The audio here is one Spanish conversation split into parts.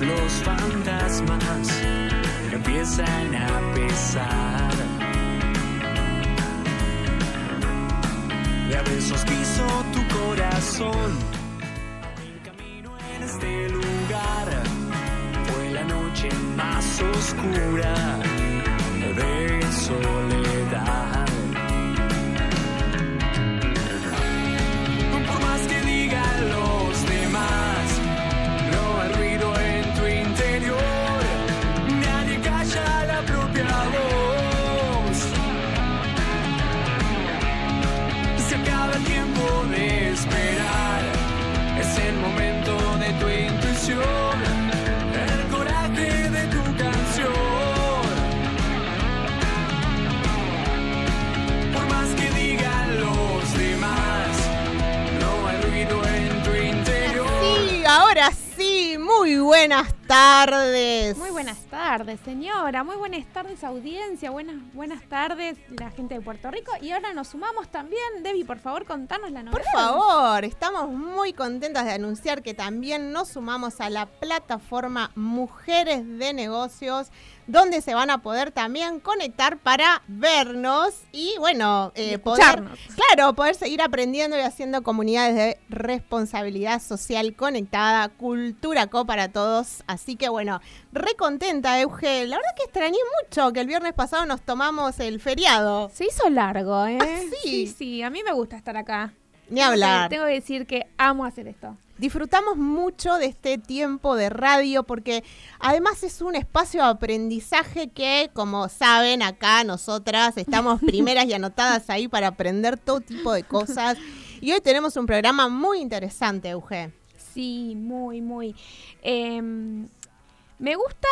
los fantasmas empiezan a pesar. Y a besos quiso tu corazón. Mi camino en este lugar fue la noche más oscura señora. Muy buenas tardes, audiencia. Buenas, buenas tardes, la gente de Puerto Rico. Y ahora nos sumamos también. Debbie, por favor, contanos la novedad. Por favor, estamos muy contentas de anunciar que también nos sumamos a la plataforma Mujeres de Negocios, donde se van a poder también conectar para vernos y, bueno, Y eh, poder, escucharnos. claro, poder seguir aprendiendo y haciendo comunidades de responsabilidad social conectada, cultura co para todos. Así que, bueno, recontenta, Euge. La verdad que extrañé mucho que el viernes pasado nos tomamos el feriado. Se hizo largo, ¿eh? Ah, sí. sí, sí, a mí me gusta estar acá. Ni hablar. Tengo que decir que amo hacer esto. Disfrutamos mucho de este tiempo de radio porque además es un espacio de aprendizaje que, como saben, acá nosotras estamos primeras y anotadas ahí para aprender todo tipo de cosas. Y hoy tenemos un programa muy interesante, Euge. Sí, muy, muy. Em, me gusta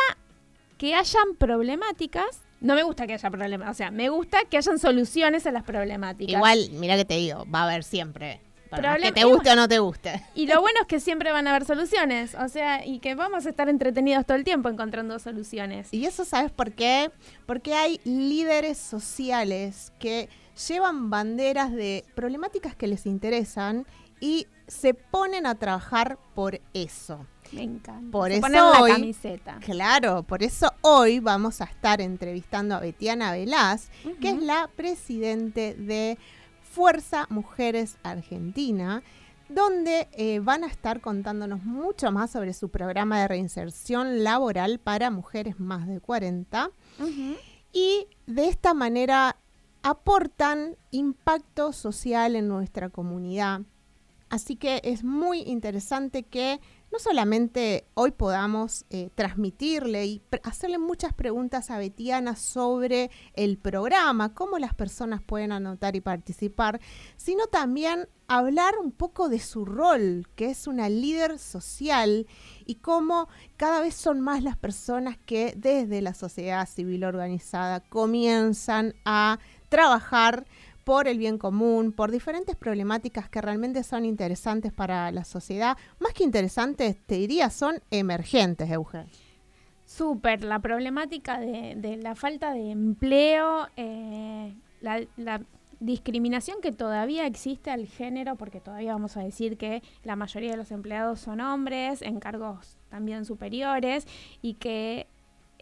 que hayan problemáticas. No me gusta que haya problemas, o sea, me gusta que hayan soluciones a las problemáticas. Igual, mira que te digo, va a haber siempre. Más que te guste o no te guste. Y lo bueno es que siempre van a haber soluciones, o sea, y que vamos a estar entretenidos todo el tiempo encontrando soluciones. Y eso sabes por qué? Porque hay líderes sociales que llevan banderas de problemáticas que les interesan y se ponen a trabajar por eso. Me encanta. Por Se eso ponen la hoy- camiseta. Claro, por eso hoy vamos a estar entrevistando a Betiana Velaz, que es la presidente de Fuerza Mujeres Argentina, donde eh, van a estar contándonos mucho más sobre su programa de reinserción laboral para mujeres más de 40 Ujú. y de esta manera aportan impacto social en nuestra comunidad. Así que es muy interesante que no solamente hoy podamos eh, transmitirle y hacerle muchas preguntas a Betiana sobre el programa, cómo las personas pueden anotar y participar, sino también hablar un poco de su rol, que es una líder social y cómo cada vez son más las personas que desde la sociedad civil organizada comienzan a trabajar por el bien común, por diferentes problemáticas que realmente son interesantes para la sociedad. Más que interesantes, te diría, son emergentes, Eugen. Súper, la problemática de, la falta de empleo, eh, la discriminación que todavía existe al género, porque todavía vamos a decir que la mayoría de los empleados son hombres, en cargos también superiores, y que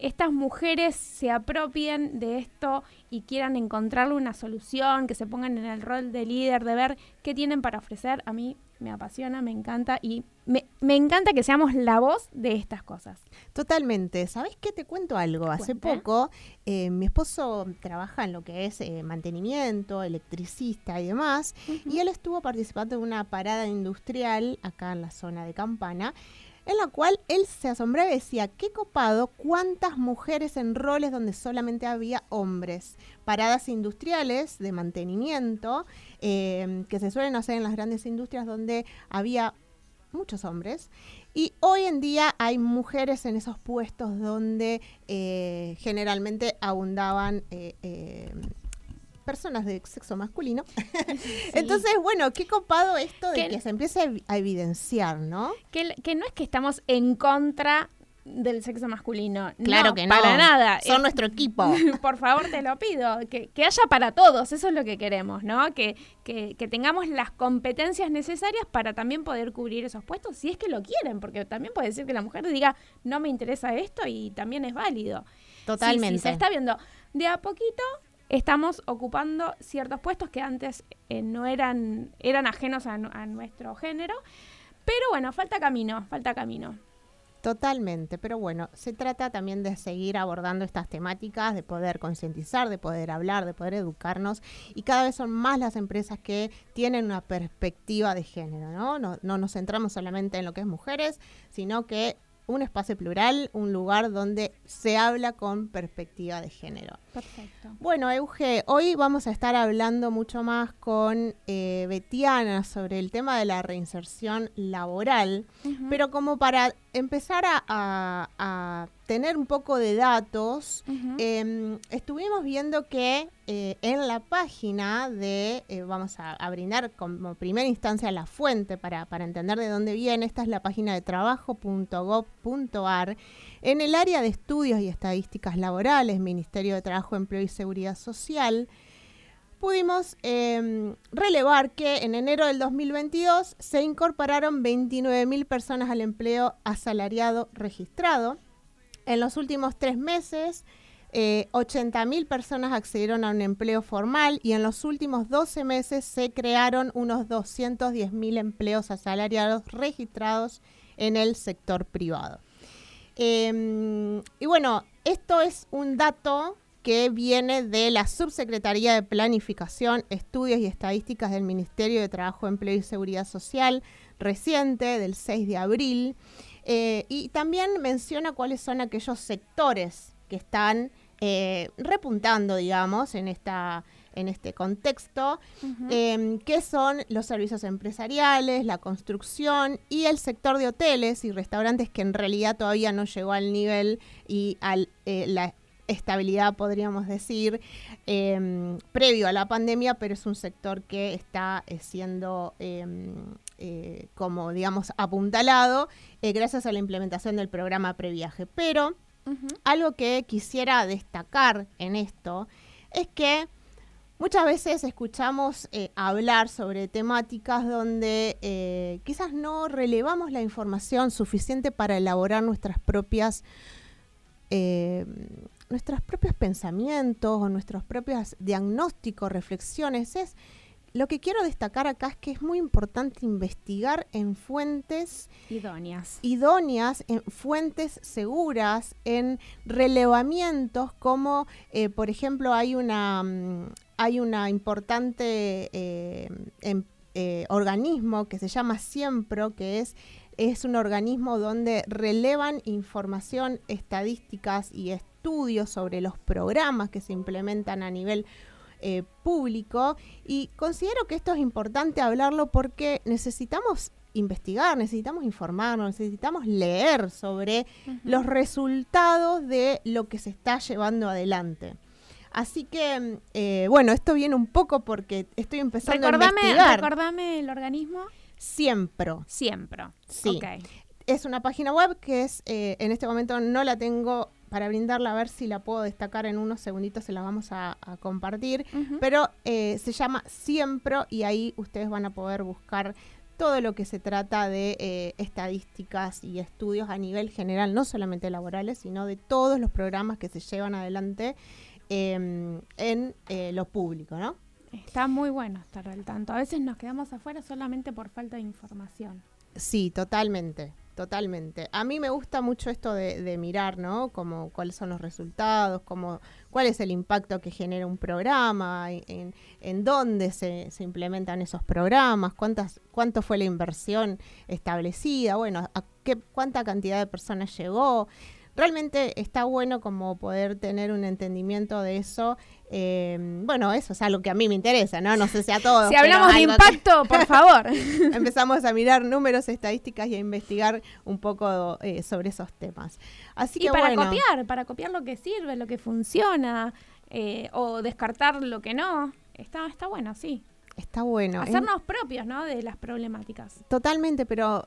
estas mujeres se apropien de esto y quieran encontrarle una solución, que se pongan en el rol de líder, de ver qué tienen para ofrecer, a mí me apasiona, me encanta y me, me encanta que seamos la voz de estas cosas. Totalmente. ¿Sabes qué? Te cuento algo. Hace Cuenta. poco eh, mi esposo trabaja en lo que es eh, mantenimiento, electricista y demás, y él estuvo participando en una parada industrial acá en la zona de Campana, en la cual él se asombraba y decía, qué copado, cuántas mujeres en roles donde solamente había hombres. Paradas industriales de mantenimiento, eh, que se suelen hacer en las grandes industrias donde había muchos hombres. Y hoy en día hay mujeres en esos puestos donde eh, generalmente abundaban eh, personas de sexo masculino. Entonces, bueno, qué copado esto de Que- que se empiece a evi- a evidenciar, ¿no? Que, que no es que estamos en contra del sexo masculino. Claro que no. Para nada. Son Eh, nuestro equipo. por favor, te lo pido. Que, que haya para todos, eso es lo que queremos, ¿no? Que, que, que tengamos las competencias necesarias para también poder cubrir esos puestos, si es que lo quieren, porque también puede decir que la mujer diga, no me interesa esto y también es válido. Totalmente. Sí, sí, se está viendo. De a poquito estamos ocupando ciertos puestos que antes eh, no eran, eran ajenos a, a nuestro género. Pero bueno, falta camino, falta camino. Totalmente, pero bueno, se trata también de seguir abordando estas temáticas, de poder concientizar, de poder hablar, de poder educarnos y cada vez son más las empresas que tienen una perspectiva de género, ¿no? No, no nos centramos solamente en lo que es mujeres, sino que un espacio plural, un lugar donde se habla con perspectiva de género. Perfecto. Bueno, Euge, hoy vamos a estar hablando mucho más con eh, Betiana sobre el tema de la reinserción laboral, pero como para empezar a, a- a tener un poco de datos, eh, estuvimos viendo que eh, en la página de, eh, vamos a, a brindar como primera instancia la fuente para, para entender de dónde viene, esta es la página de trabajo.gov.ar, en el área de estudios y estadísticas laborales, Ministerio de Trabajo, Empleo y Seguridad Social, pudimos eh, relevar que en enero del 2022 se incorporaron 29.000 personas al empleo asalariado registrado. En los últimos tres meses, eh, 80.000 personas accedieron a un empleo formal y en los últimos 12 meses se crearon unos 210.000 empleos asalariados registrados en el sector privado. Eh, y bueno, esto es un dato que viene de la Subsecretaría de Planificación, Estudios y Estadísticas del Ministerio de Trabajo, Empleo y Seguridad Social, reciente, del 6 de abril. Eh, y también menciona cuáles son aquellos sectores que están eh, repuntando, digamos, en, esta, en este contexto, eh, que son los servicios empresariales, la construcción y el sector de hoteles y restaurantes que en realidad todavía no llegó al nivel y a la estabilidad, podríamos decir, eh, previo a la pandemia, pero es un sector que está eh, siendo, eh, como digamos, apuntalado eh, gracias a la implementación del programa Previaje. Pero algo que quisiera destacar en esto es que muchas veces escuchamos eh, hablar sobre temáticas donde quizás no relevamos la información suficiente para elaborar nuestras propias nuestros propios pensamientos o nuestros propios diagnósticos, reflexiones. Es lo que quiero destacar acá es que es muy importante investigar en fuentes Idóneas. idóneas, en fuentes seguras, en relevamientos como, eh, por ejemplo, hay una, mm, hay una importante eh, em- eh, organismo que se llama Siempro, que es, es un organismo donde relevan información, estadísticas y estudios sobre los programas que se implementan a nivel eh, público y considero que esto es importante hablarlo porque necesitamos investigar, necesitamos informarnos, necesitamos leer sobre los resultados de lo que se está llevando adelante. Así que, eh, bueno, esto viene un poco porque estoy empezando a Recordame, investigar. recordame el organismo. Siempre. Siempre. Sí. Es una página web que es, eh, en este momento no la tengo para brindarla, a ver si la puedo destacar en unos segunditos, se la vamos a, a compartir. Pero eh, se llama Siempro y ahí ustedes van a poder buscar todo lo que se trata de eh, estadísticas y estudios a nivel general, no solamente laborales, sino de todos los programas que se llevan adelante eh, en eh, lo público, ¿no? Está muy bueno estar al tanto. A veces nos quedamos afuera solamente por falta de información. Sí, totalmente, totalmente. A mí me gusta mucho esto de, de mirar, ¿no? Como cuáles son los resultados, cómo, cuál es el impacto que genera un programa, en, en dónde se, se implementan esos programas, cuántas, cuánto fue la inversión establecida, bueno, a qué, cuánta cantidad de personas llegó. Realmente está bueno como poder tener un entendimiento de eso. Eh, bueno, eso es algo que a mí me interesa, ¿no? No sé si a todos. Si hablamos de que- impacto, por favor. empezamos a mirar números, estadísticas y a investigar un poco eh, sobre esos temas. Así y que para bueno, copiar, para copiar lo que sirve, lo que funciona, eh, o descartar lo que no. Está, está bueno, sí. está bueno. Hacernos propios, ¿no? De las problemáticas. totalmente, pero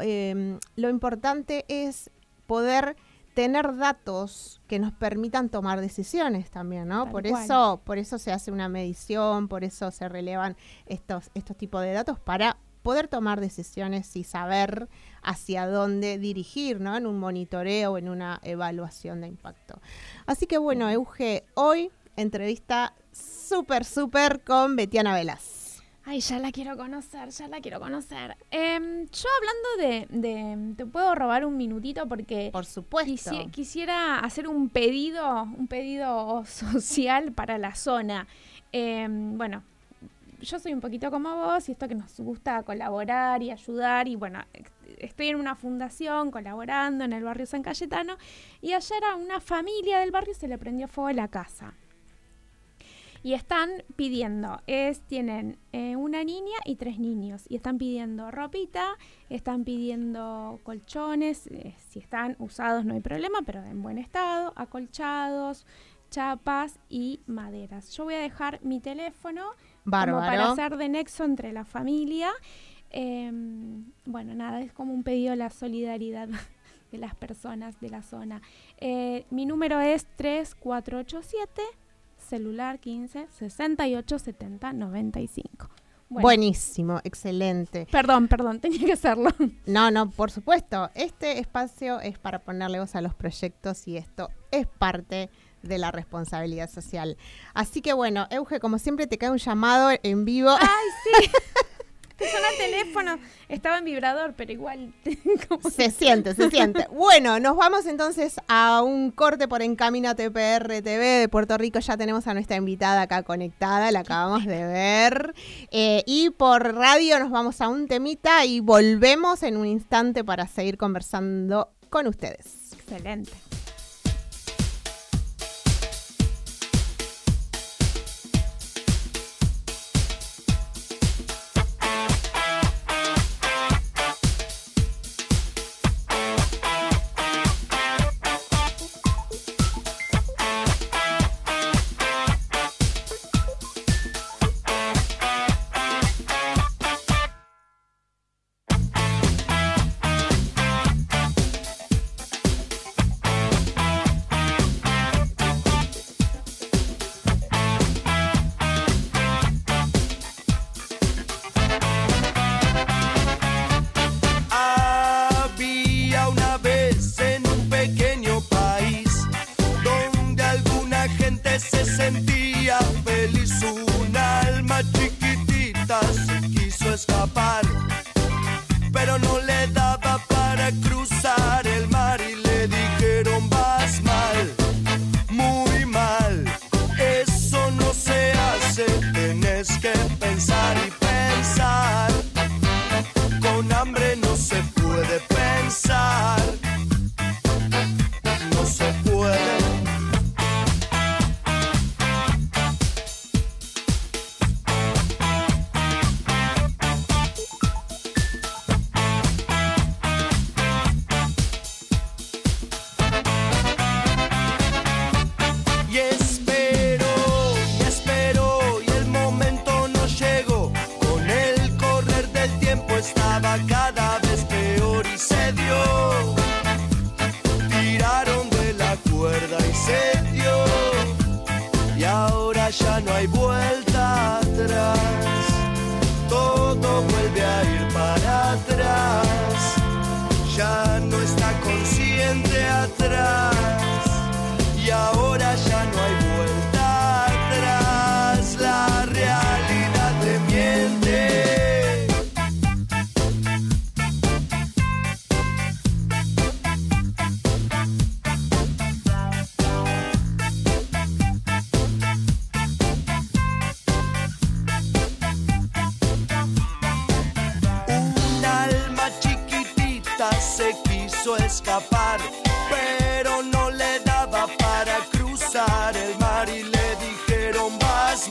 lo importante es poder tener datos que nos permitan tomar decisiones también, ¿no? Tal por cual. eso, por eso se hace una medición, por eso se relevan estos, estos tipos de datos para poder tomar decisiones y saber hacia dónde dirigir, ¿no? En un monitoreo o en una evaluación de impacto. Así que bueno, Euge, hoy entrevista súper, súper con Betiana Velas. Ay, ya la quiero conocer, ya la quiero conocer. Em, yo hablando de, de- Te puedo robar un minutito porque Por supuesto. quisi- quisiera hacer un pedido, un pedido social para la zona. Em, bueno, yo soy un poquito como vos y esto que nos gusta colaborar y ayudar y bueno, estoy en una fundación colaborando en el barrio San Cayetano y ayer a una familia del barrio se le prendió fuego la casa. Y están pidiendo, es, tienen eh, una niña y tres niños. Y están pidiendo ropita, están pidiendo colchones, eh, si están usados no hay problema, pero en buen estado, acolchados, chapas y maderas. Yo voy a dejar mi teléfono como para hacer de nexo entre la familia. Em, bueno, nada, es como un pedido a la solidaridad de las personas de la zona. Eh, mi número es 3487 celular 15 68 70 95. Bueno, Buenísimo, excelente. Perdón, perdón, tenía que hacerlo. No, no, por supuesto. Este espacio es para ponerle voz a los proyectos y esto es parte de la responsabilidad social. Así que bueno, Euge, como siempre te cae un llamado en vivo. Ay, sí. Te suena el teléfono. Estaba en vibrador, pero igual. como- Se siente, se siente. Bueno, nos vamos entonces a un corte por Encamínate PR TV de Puerto Rico. Ya tenemos a nuestra invitada acá conectada, la acabamos de ver. Eh, y por radio nos vamos a un temita y volvemos en un instante para seguir conversando con ustedes. Excelente.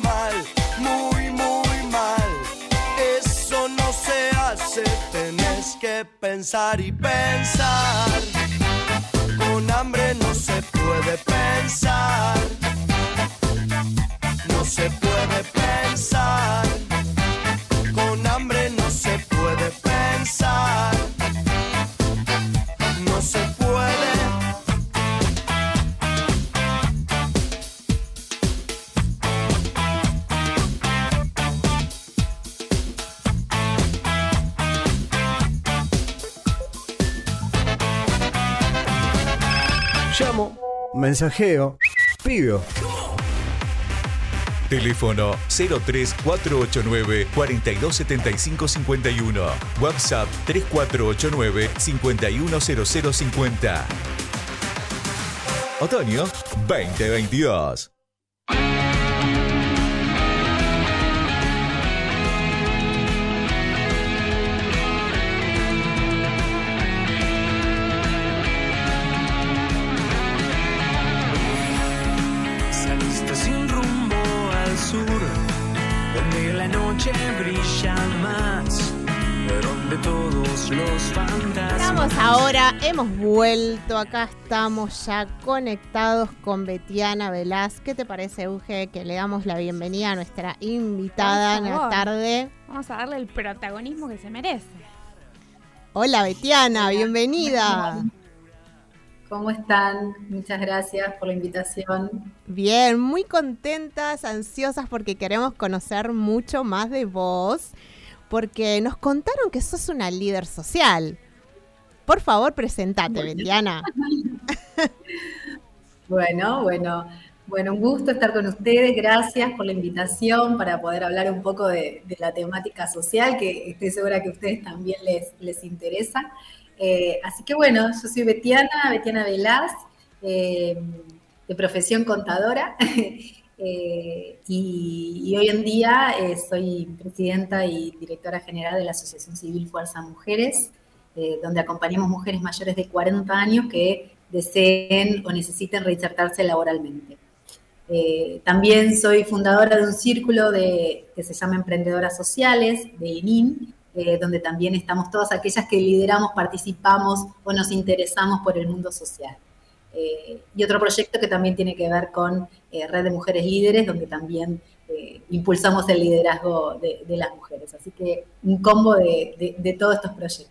Mal, muy muy mal. Eso no se hace, tenés que pensar y pensar. Con hambre no se puede pensar. Mensajeo, pido. Teléfono 03489 427551. WhatsApp 3489 510050. Otoño 2022. Estamos ahora, hemos vuelto, acá estamos ya conectados con Betiana Velaz. ¿Qué te parece, Euge, que le damos la bienvenida a nuestra invitada en la tarde? Vamos a darle el protagonismo que se merece. Hola, Betiana, bienvenida. ¿Cómo están? Muchas gracias por la invitación. Bien, muy contentas, ansiosas porque queremos conocer mucho más de vos, porque nos contaron que sos una líder social. Por favor, presentate, Betiana. Bueno, bueno, bueno, un gusto estar con ustedes. Gracias por la invitación para poder hablar un poco de, de la temática social, que estoy segura que a ustedes también les, les interesa. Eh, así que bueno, yo soy Betiana, Betiana Velaz, eh, de profesión contadora. eh, y, hoy en día eh, soy presidenta y directora general de la Asociación Civil Fuerza Mujeres, eh, donde acompañamos mujeres mayores de 40 años que deseen o necesiten reinsertarse laboralmente. Eh, también soy fundadora de un círculo que se llama Emprendedoras Sociales, de ININ, eh, donde también estamos todas aquellas que lideramos, participamos o nos interesamos por el mundo social. Eh, y otro proyecto que también tiene que ver con eh, Red de Mujeres Líderes, donde también eh, impulsamos el liderazgo de, las mujeres. Así que un combo de, de, todos estos proyectos.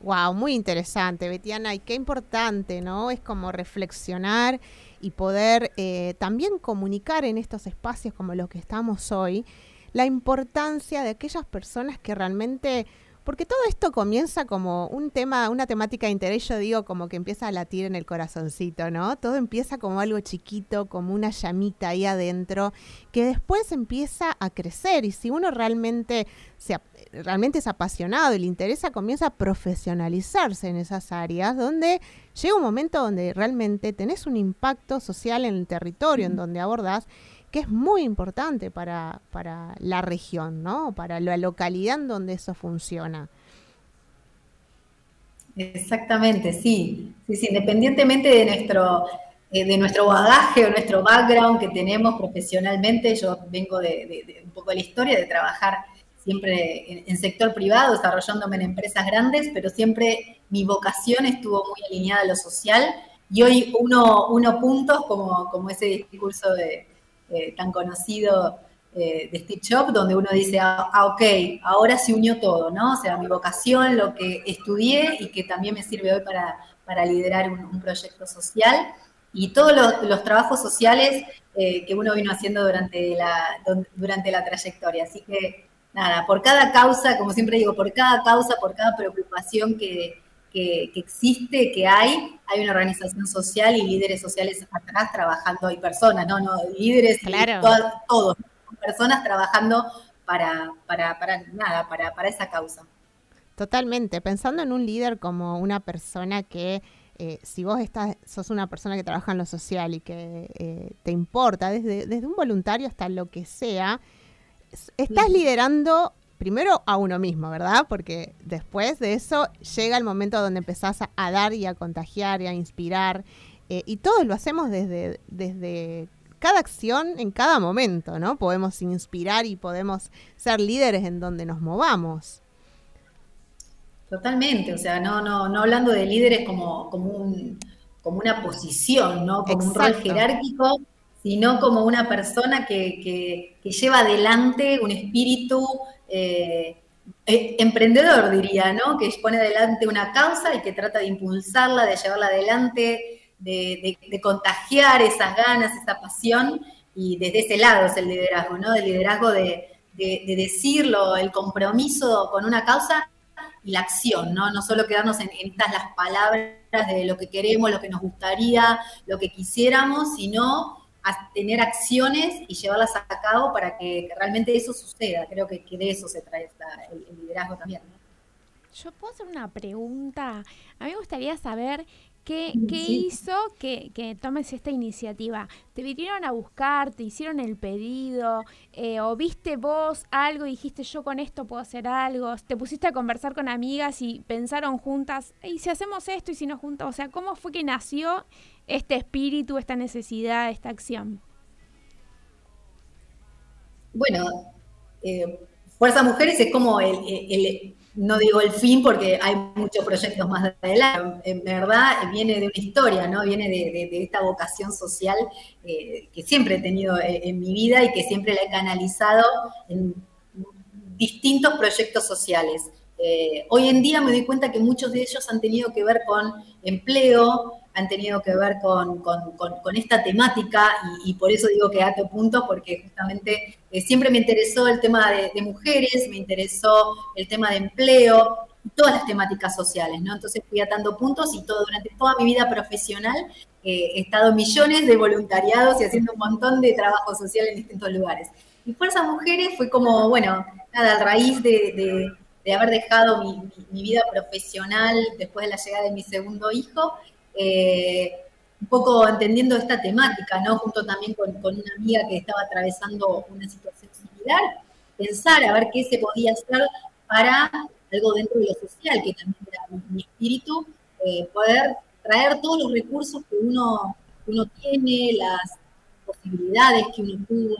Wow, muy interesante, Betiana, y qué importante, ¿no? Es como reflexionar y poder también comunicar en estos espacios como los que estamos hoy, la importancia de aquellas personas que realmente, porque todo esto comienza como un tema, una temática de interés, yo digo como que empieza a latir en el corazoncito, ¿no? Todo empieza como algo chiquito, como una llamita ahí adentro, que después empieza a crecer y si uno realmente se realmente es apasionado y le interesa, comienza a profesionalizarse en esas áreas donde llega un momento donde realmente tenés un impacto social en el territorio en donde abordás que es muy importante para, para la región, ¿no? Para la localidad en donde eso funciona. Exactamente, sí. Independientemente de nuestro, eh, de nuestro bagaje o nuestro background que tenemos profesionalmente, yo vengo de, un poco de la historia, de trabajar siempre en, en, sector privado, desarrollándome en empresas grandes, pero siempre mi vocación estuvo muy alineada a lo social. Y hoy uno, uno puntos, como, como ese discurso de, eh, tan conocido eh, de Steve Jobs, donde uno dice, ah, ah, ok, ahora se unió todo, ¿no? O sea, mi vocación, lo que estudié y que también me sirve hoy para, para liderar un, proyecto social. Y todos los, los trabajos sociales eh, que uno vino haciendo durante la, durante la trayectoria. Así que, nada, por cada causa, como siempre digo, por cada causa, por cada preocupación que, que, que, existe, que hay, hay una organización social y líderes sociales atrás trabajando, y personas, no, no, líderes, claro. todos, todos, personas trabajando para, para, para nada, para, para esa causa. Totalmente, pensando en un líder como una persona que eh, si vos estás, sos una persona que trabaja en lo social y que eh, te importa, desde, desde, un voluntario hasta lo que sea, estás liderando primero a uno mismo, ¿verdad? Porque después de eso llega el momento donde empezás a, a dar y a contagiar y a inspirar. Eh, y todos lo hacemos desde, desde cada acción en cada momento, ¿no? Podemos inspirar y podemos ser líderes en donde nos movamos. Totalmente, o sea, no, no, no hablando de líderes como, como, un, como una posición, ¿no? Como Exacto. un rol jerárquico, sino como una persona que, que, lleva adelante un espíritu eh, emprendedor, diría, ¿no? Que pone adelante una causa y que trata de impulsarla, de llevarla adelante, de, contagiar esas ganas, esa pasión, y desde ese lado es el liderazgo, ¿no? El liderazgo de, de decirlo, el compromiso con una causa la acción, ¿no? No solo quedarnos en, estas las palabras de lo que queremos, lo que nos gustaría, lo que quisiéramos, sino a tener acciones y llevarlas a cabo para que, realmente eso suceda. Creo que, de eso se trae el, el liderazgo también. ¿no? Yo puedo hacer una pregunta. A mí me gustaría saber qué, qué hizo que, que, tomes esta iniciativa. ¿Te vinieron a buscar? ¿Te hicieron el pedido? Eh, ¿O viste vos algo y dijiste yo con esto puedo hacer algo? ¿Te pusiste a conversar con amigas y pensaron juntas, ¿y si hacemos esto y si no juntos? O sea, ¿cómo fue que nació este espíritu, esta necesidad, esta acción? Bueno, eh, Fuerza Mujeres es como el, no digo el fin porque hay muchos proyectos más adelante, en verdad viene de una historia, ¿no? Viene de, esta vocación social eh, que siempre he tenido eh, en mi vida y que siempre la he canalizado en distintos proyectos sociales. Hoy en día me doy cuenta que muchos de ellos han tenido que ver con empleo, han tenido que ver con, esta temática y, por eso digo que ato punto, porque justamente eh, siempre me interesó el tema de, mujeres, me interesó el tema de empleo, todas las temáticas sociales, ¿no? Entonces fui atando puntos y todo, durante toda mi vida profesional eh, he estado millones de voluntariados y haciendo un montón de trabajo social en distintos lugares. Y Fuerza Mujeres fue como, bueno, nada, a raíz de, haber dejado mi, mi, vida profesional después de la llegada de mi segundo hijo, eh, un poco entendiendo esta temática, ¿no? Junto también con, una amiga que estaba atravesando una situación similar, pensar a ver qué se podía hacer para algo dentro de lo social, que también era mi, espíritu, eh, poder traer todos los recursos que uno, uno tiene, las posibilidades que uno tuvo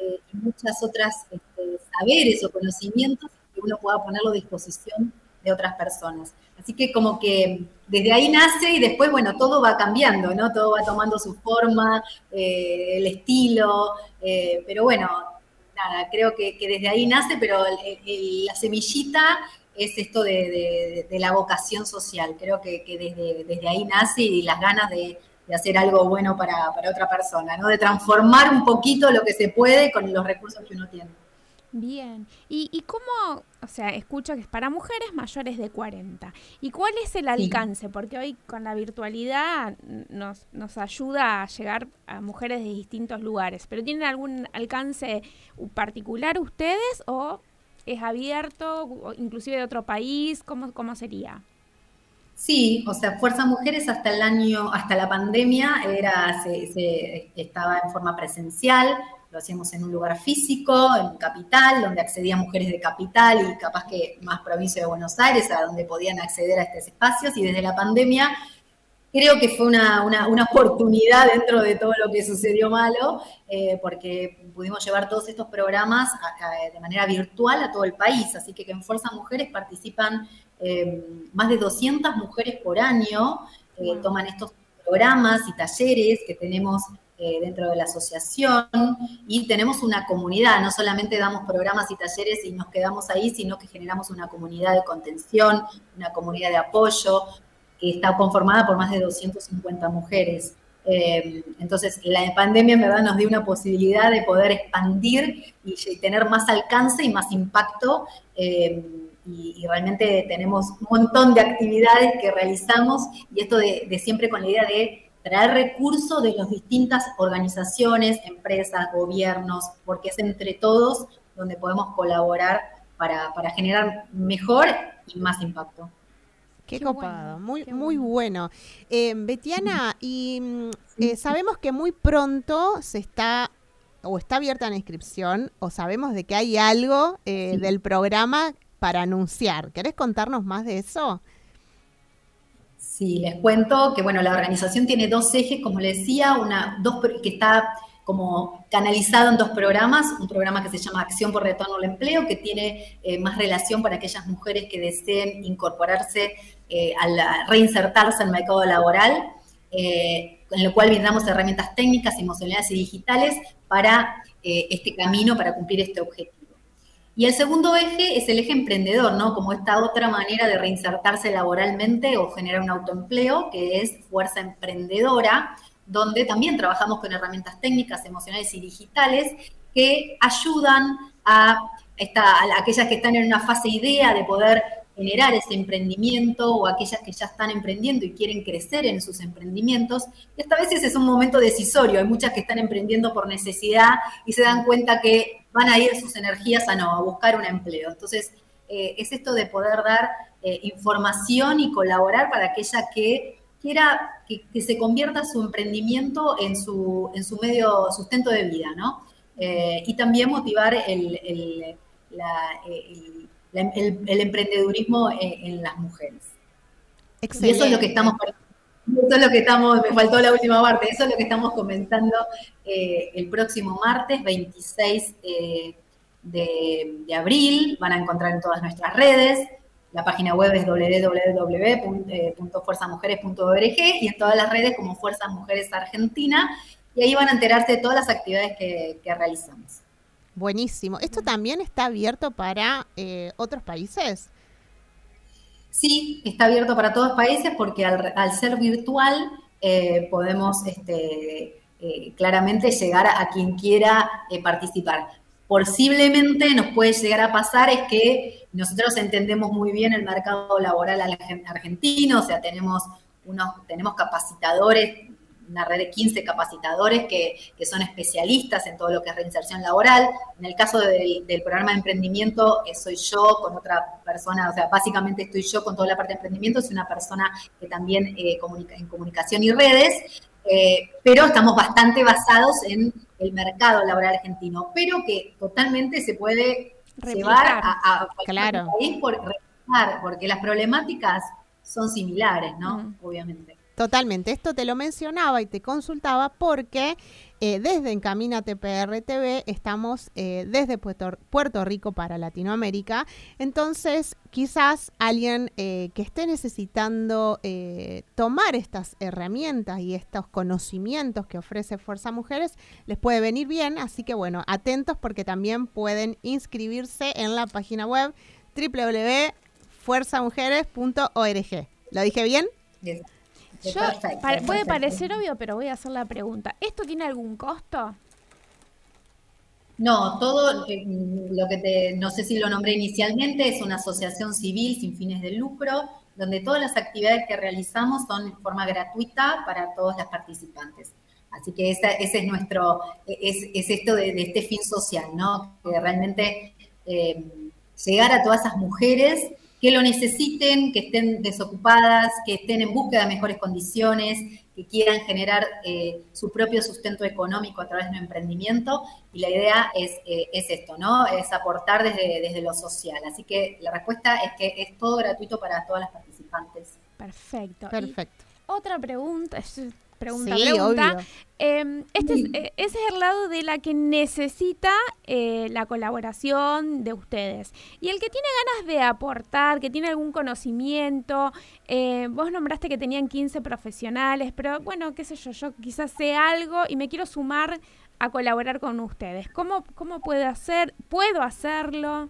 eh, y muchas otras este, saberes o conocimientos que uno pueda ponerlo a disposición de otras personas. Así que como que desde ahí nace y después, bueno, todo va cambiando, ¿no? Todo va tomando su forma, eh, el estilo, eh, pero bueno, nada, creo que, desde ahí nace, pero la semillita es esto de, la vocación social. Creo que, desde, ahí nace y las ganas de, hacer algo bueno para, para otra persona, ¿no? De transformar un poquito lo que se puede con los recursos que uno tiene. Bien. ¿Y, ¿Y, cómo, o sea, escucho que es para mujeres mayores de 40? ¿Y cuál es el alcance? Porque hoy con la virtualidad nos, nos ayuda a llegar a mujeres de distintos lugares, pero ¿tienen algún alcance particular ustedes o es abierto, inclusive de otro país? ¿Cómo, cómo sería? Sí, o sea, Fuerza Mujeres hasta el año, hasta la pandemia era, se, se, estaba en forma presencial, lo hacíamos en un lugar físico, en capital, donde accedían mujeres de capital y capaz que más provincia de Buenos Aires, a donde podían acceder a estos espacios. Y desde la pandemia creo que fue una, oportunidad dentro de todo lo que sucedió malo, eh, porque pudimos llevar todos estos programas de manera virtual a todo el país. Así que, en Fuerza Mujeres participan eh, más de 200 mujeres por año, eh, toman estos programas y talleres que tenemos eh, dentro de la asociación y tenemos una comunidad, no solamente damos programas y talleres y nos quedamos ahí, sino que generamos una comunidad de contención, una comunidad de apoyo que está conformada por más de 250 mujeres. Eh, entonces, la pandemia verdad nos dio una posibilidad de poder expandir y, tener más alcance y más impacto. Eh, y, realmente tenemos un montón de actividades que realizamos y esto de siempre con la idea de traer recursos de las distintas organizaciones, empresas, gobiernos, porque es entre todos donde podemos colaborar para, generar mejor y más impacto. Qué, copado, muy, muy bueno. Eh, Betiana, y mm, eh, sabemos que muy pronto se está o está abierta la inscripción o sabemos de que hay algo eh, del programa para anunciar. ¿Querés contarnos más de eso? Sí, les cuento que bueno, la organización tiene dos ejes, como les decía, una, dos, que está como canalizado en dos programas, un programa que se llama Acción por Retorno al Empleo, que tiene eh, más relación para aquellas mujeres que deseen incorporarse, eh, a reinsertarse en el mercado laboral, eh, en el cual brindamos herramientas técnicas, emocionales y digitales para este camino, para cumplir este objetivo. Y el segundo eje es el eje emprendedor, ¿no? Como esta otra manera de reinsertarse laboralmente o generar un autoempleo, que es fuerza emprendedora, donde también trabajamos con herramientas técnicas, emocionales y digitales que ayudan a, esta, aquellas que están en una fase idea de poder generar ese emprendimiento o aquellas que ya están emprendiendo y quieren crecer en sus emprendimientos. Y esta vez es un momento decisorio. Hay muchas que están emprendiendo por necesidad y se dan cuenta que van a ir sus energías a no, a buscar un empleo. Entonces, eh, es esto de poder dar eh, información y colaborar para aquella que quiera que, se convierta su emprendimiento en su, en su medio sustento de vida, ¿no? Eh, y también motivar el, el, emprendedurismo en, las mujeres. Y eso es lo que estamos eso es lo que estamos, me faltó la última parte, eso es lo que estamos comentando eh, el próximo martes 26 eh, de, de, abril. Van a encontrar en todas nuestras redes. La página web es www.fuerzamujeres.org y en todas las redes como Fuerzas Mujeres Argentina. Y ahí van a enterarse de todas las actividades que realizamos. Buenísimo. ¿Esto también está abierto para eh, otros países? Sí, está abierto para todos los países porque al, ser virtual eh, podemos este, eh, claramente llegar a, quien quiera participar. Posiblemente nos puede llegar a pasar es que nosotros entendemos muy bien el mercado laboral argentino, o sea, tenemos unos, tenemos capacitadores una red de 15 capacitadores que, son especialistas en todo lo que es reinserción laboral. En el caso del, programa de emprendimiento, eh, soy yo con otra persona, o sea, básicamente estoy yo con toda la parte de emprendimiento, soy una persona que también eh, comunica, en comunicación y redes, eh, pero estamos bastante basados en el mercado laboral argentino, pero que totalmente se puede llevar a, cualquier país por, porque las problemáticas son similares, ¿no? Obviamente. Totalmente, esto te lo mencionaba y te consultaba porque eh, desde Encamínate PRTV estamos eh, desde Puerto, Rico para Latinoamérica. Entonces, quizás alguien eh, que esté necesitando tomar estas herramientas y estos conocimientos que ofrece Fuerza Mujeres les puede venir bien. Así que, bueno, atentos porque también pueden inscribirse en la página web www.fuerzamujeres.org. ¿Lo dije bien? Yo, puede parecer obvio, pero voy a hacer la pregunta. ¿Esto tiene algún costo? No, todo eh, lo que te, no sé si lo nombré inicialmente, es una asociación civil sin fines de lucro, donde todas las actividades que realizamos son de forma gratuita para todos los participantes. Así que ese es nuestro, es, esto de, este fin social, ¿no? Que realmente eh, llegar a todas esas mujeres que lo necesiten, que estén desocupadas, que estén en búsqueda de mejores condiciones, que quieran generar eh, su propio sustento económico a través de un emprendimiento. Y la idea es, eh, es esto, ¿no? Es aportar desde, desde lo social. Así que la respuesta es que es todo gratuito para todas las participantes. Perfecto. Perfecto. otra pregunta, pregunta, pregunta. Em, este eh, ese es el lado de la que necesita eh, la colaboración de ustedes. Y el que tiene ganas de aportar, que tiene algún conocimiento, eh, vos nombraste que tenían 15 profesionales, pero bueno, qué sé yo, yo quizás sé algo y me quiero sumar a colaborar con ustedes. ¿Cómo, cómo puedo hacer? ¿Puedo hacerlo?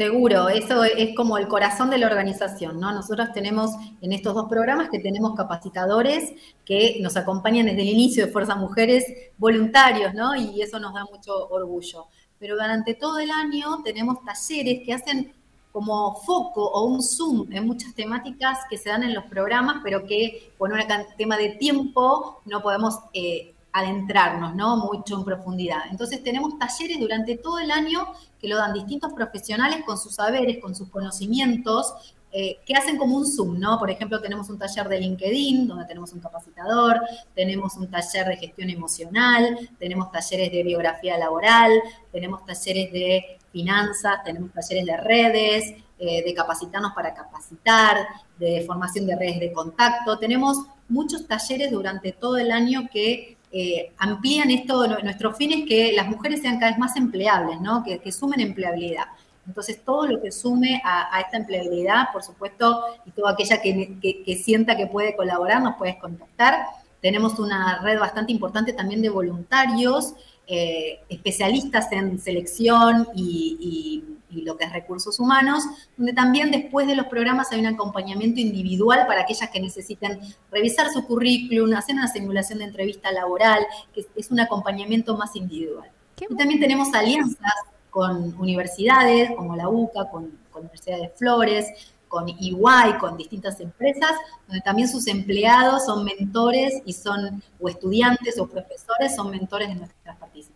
Seguro, eso es como el corazón de la organización, ¿no? Nosotros tenemos en estos dos programas que tenemos capacitadores que nos acompañan desde el inicio de Fuerza Mujeres, voluntarios, ¿no? Y eso nos da mucho orgullo. Pero durante todo el año tenemos talleres que hacen como foco o un zoom en muchas temáticas que se dan en los programas, pero que por un tema de tiempo no podemos eh, adentrarnos, ¿no? Mucho en profundidad. Entonces tenemos talleres durante todo el año que lo dan distintos profesionales con sus saberes, con sus conocimientos, eh, que hacen como un Zoom, ¿no? Por ejemplo, tenemos un taller de LinkedIn, donde tenemos un capacitador, tenemos un taller de gestión emocional, tenemos talleres de biografía laboral, tenemos talleres de finanzas, tenemos talleres de redes, eh, de capacitarnos para capacitar, de formación de redes de contacto. Tenemos muchos talleres durante todo el año que eh, amplían esto, nuestro fin es que las mujeres sean cada vez más empleables, que, sumen empleabilidad. Entonces, todo lo que sume a, esta empleabilidad, por supuesto, y toda aquella que, sienta que puede colaborar, nos puedes contactar. Tenemos una red bastante importante también de voluntarios, eh, especialistas en selección y lo que es recursos humanos, donde también después de los programas hay un acompañamiento individual para aquellas que necesiten revisar su currículum, hacer una simulación de entrevista laboral, que es un acompañamiento más individual. Y también tenemos alianzas con universidades como la UCA, con con Universidad de Flores, con EY, con distintas empresas, donde también sus empleados son mentores y son, o estudiantes o profesores, son mentores de nuestras participantes.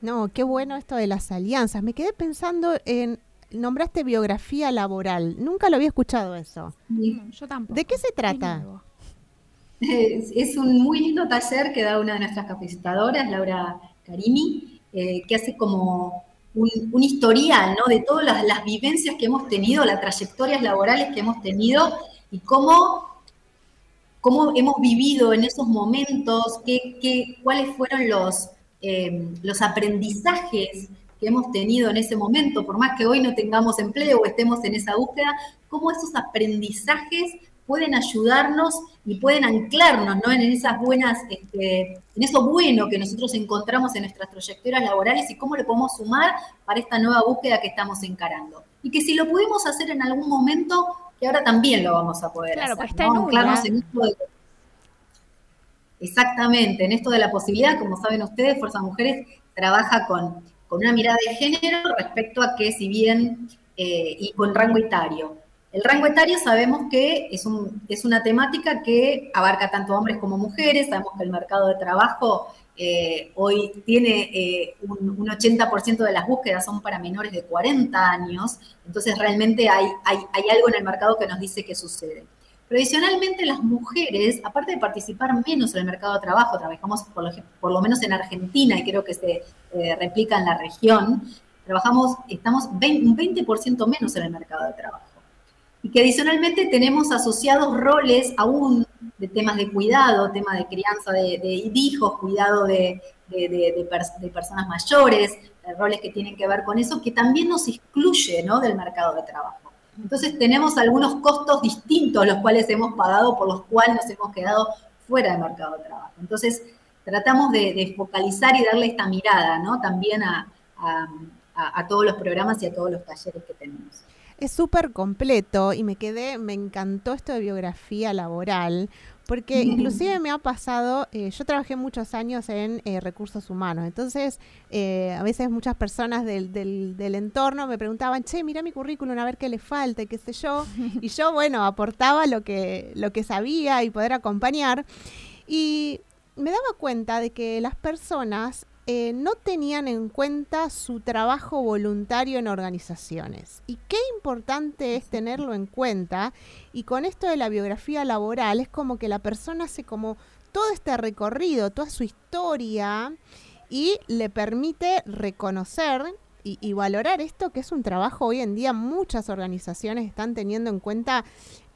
No, qué bueno esto de las alianzas. Me quedé pensando en, nombraste biografía laboral. Nunca lo había escuchado eso. yo tampoco. ¿De qué se trata? Es, un muy lindo taller que da una de nuestras capacitadoras, Laura Karimi, eh, que hace como un, historial ¿no? de todas las, vivencias que hemos tenido, las trayectorias laborales que hemos tenido y cómo, cómo hemos vivido en esos momentos, qué, cuáles fueron los, eh, los aprendizajes que hemos tenido en ese momento, por más que hoy no tengamos empleo o estemos en esa búsqueda, cómo esos aprendizajes pueden ayudarnos y pueden anclarnos ¿no? en esas buenas, este, en eso bueno que nosotros encontramos en nuestras trayectorias laborales y cómo lo podemos sumar para esta nueva búsqueda que estamos encarando. Y que si lo pudimos hacer en algún momento, que ahora también lo vamos a poder claro, hacer. Pues está en, en exactamente, en esto de la posibilidad, como saben ustedes, Fuerza Mujeres trabaja con, con una mirada de género respecto a que si bien, eh, y con rango etario, el rango etario sabemos que es, un, es una temática que abarca tanto hombres como mujeres, sabemos que el mercado de trabajo eh, hoy tiene eh, un, 80% de las búsquedas son para menores de 40 años, entonces realmente hay, hay, algo en el mercado que nos dice que sucede. Tradicionalmente las mujeres, aparte de participar menos en el mercado de trabajo, trabajamos por lo, menos en Argentina y creo que se eh, replica en la región, trabajamos, estamos un 20% menos en el mercado de trabajo y que adicionalmente tenemos asociados roles aún de temas de cuidado, tema de crianza de, hijos, cuidado de, personas mayores, roles que tienen que ver con eso, que también nos excluye ¿no? del mercado de trabajo. Entonces tenemos algunos costos distintos los cuales hemos pagado, por los cuales nos hemos quedado fuera del mercado de trabajo. Entonces tratamos de, focalizar y darle esta mirada también a todos los programas y a todos los talleres que tenemos es súper completo y me quedé, me encantó esto de biografía laboral, porque inclusive me ha pasado, eh, yo trabajé muchos años en eh, recursos humanos, entonces eh, a veces muchas personas del, del, del, entorno me preguntaban, che, mira mi currículum a ver qué le falta, qué sé yo, y yo, bueno, aportaba lo que, lo que sabía y poder acompañar. Y me daba cuenta de que las personas eh, no tenían en cuenta su trabajo voluntario en organizaciones. Y qué importante es tenerlo en cuenta. Y con esto de la biografía laboral es como que la persona hace como todo este recorrido, toda su historia y le permite reconocer y, valorar esto que es un trabajo hoy en día muchas organizaciones están teniendo en cuenta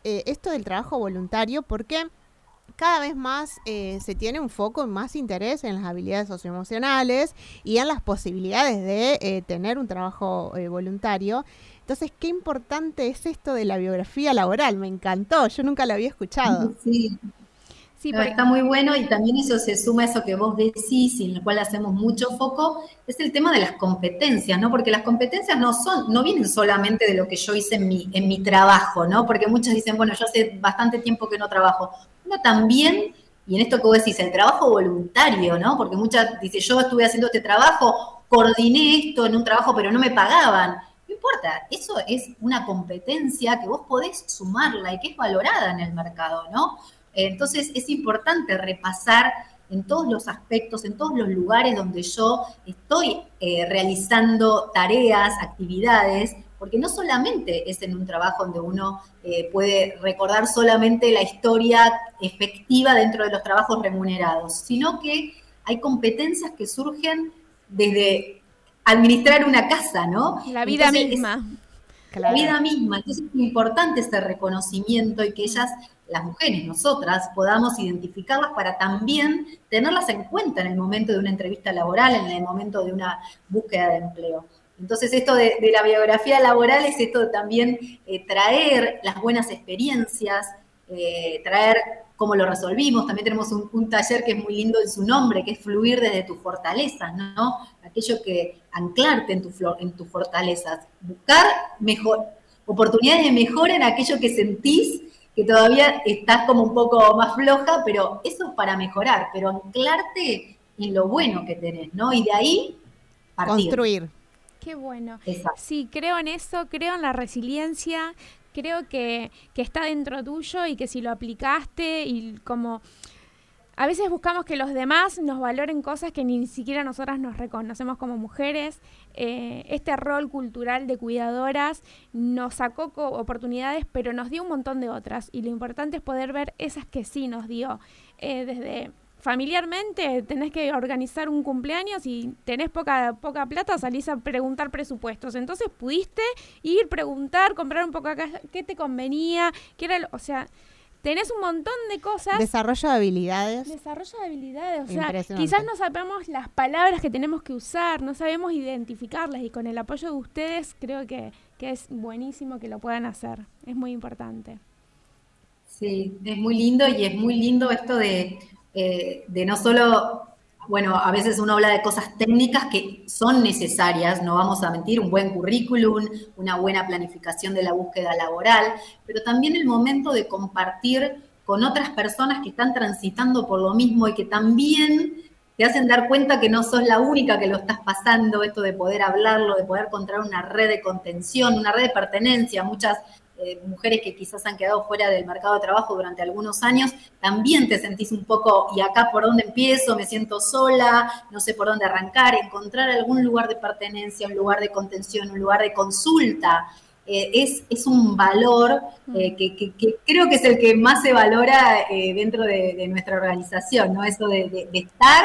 eh, esto del trabajo voluntario porque cada vez más eh, se tiene un foco más interés en las habilidades socioemocionales y en las posibilidades de eh, tener un trabajo eh, voluntario. Entonces, qué importante es esto de la biografía laboral. Me encantó, yo nunca lo había escuchado. Sí, Sí, está muy bueno y también eso se suma a eso que vos decís y en el cual hacemos mucho foco, es el tema de las competencias, ¿no? Porque las competencias no son, no vienen solamente de lo que yo hice en mi, en mi trabajo, ¿no? Porque muchos dicen, bueno, yo hace bastante tiempo que no trabajo. Uno también, y en esto que vos decís, el trabajo voluntario, ¿no? Porque muchas dicen, yo estuve haciendo este trabajo, coordiné esto en un trabajo, pero no me pagaban. No importa, eso es una competencia que vos podés sumarla y que es valorada en el mercado, ¿no? Entonces es importante repasar en todos los aspectos, en todos los lugares donde yo estoy eh, realizando tareas, actividades, porque no solamente es en un trabajo donde uno eh, puede recordar solamente la historia efectiva dentro de los trabajos remunerados, sino que hay competencias que surgen desde administrar una casa, ¿no? La vida misma. La vida misma. Entonces es importante ese reconocimiento y que ellas las mujeres, nosotras, podamos identificarlas para también tenerlas en cuenta en el momento de una entrevista laboral, en el momento de una búsqueda de empleo. Entonces, esto de, la biografía laboral es esto también eh, traer las buenas experiencias, eh, traer cómo lo resolvimos. También tenemos un, taller que es muy lindo en su nombre, que es fluir desde tus fortalezas, ¿no? Aquello que anclarte en, tu, en tus fortalezas, buscar mejor, oportunidades de mejora en aquello que sentís que todavía estás como un poco más floja, pero eso es para mejorar, pero anclarte en lo bueno que tenés, ¿no? Y de ahí Construir. Qué bueno. Exacto. Sí, creo en eso, creo en la resiliencia, creo que, que está dentro tuyo y que si lo aplicaste y como a veces buscamos que los demás nos valoren cosas que ni siquiera nosotras nos reconocemos como mujeres. Eh, este rol cultural de cuidadoras nos sacó oportunidades, pero nos dio un montón de otras. Y lo importante es poder ver esas que sí nos dio. Eh, desde familiarmente tenés que organizar un cumpleaños y tenés poca, poca plata, salís a preguntar presupuestos. Entonces pudiste ir, preguntar, comprar un poco acá, qué te convenía, qué era, o sea, tenés un montón de cosas. Desarrollo de habilidades. Desarrollo de habilidades. O sea, quizás no sabemos las palabras que tenemos que usar, no sabemos identificarlas y con el apoyo de ustedes creo que, que es buenísimo que lo puedan hacer. Es muy importante. Sí, es muy lindo y es muy lindo esto de, eh, de no solo bueno, a veces uno habla de cosas técnicas que son necesarias, no vamos a mentir, un buen currículum, una buena planificación de la búsqueda laboral, pero también el momento de compartir con otras personas que están transitando por lo mismo y que también te hacen dar cuenta que no sos la única que lo estás pasando, esto de poder hablarlo, de poder encontrar una red de contención, una red de pertenencia. Muchas eh, mujeres que quizás han quedado fuera del mercado de trabajo durante algunos años, también te sentís un poco, ¿y acá por dónde empiezo? Me siento sola, no sé por dónde arrancar, encontrar algún lugar de pertenencia, un lugar de contención, un lugar de consulta. Eh, es, es, un valor eh, mm. que, creo que es el que más se valora dentro de, nuestra organización, ¿no? Eso de, estar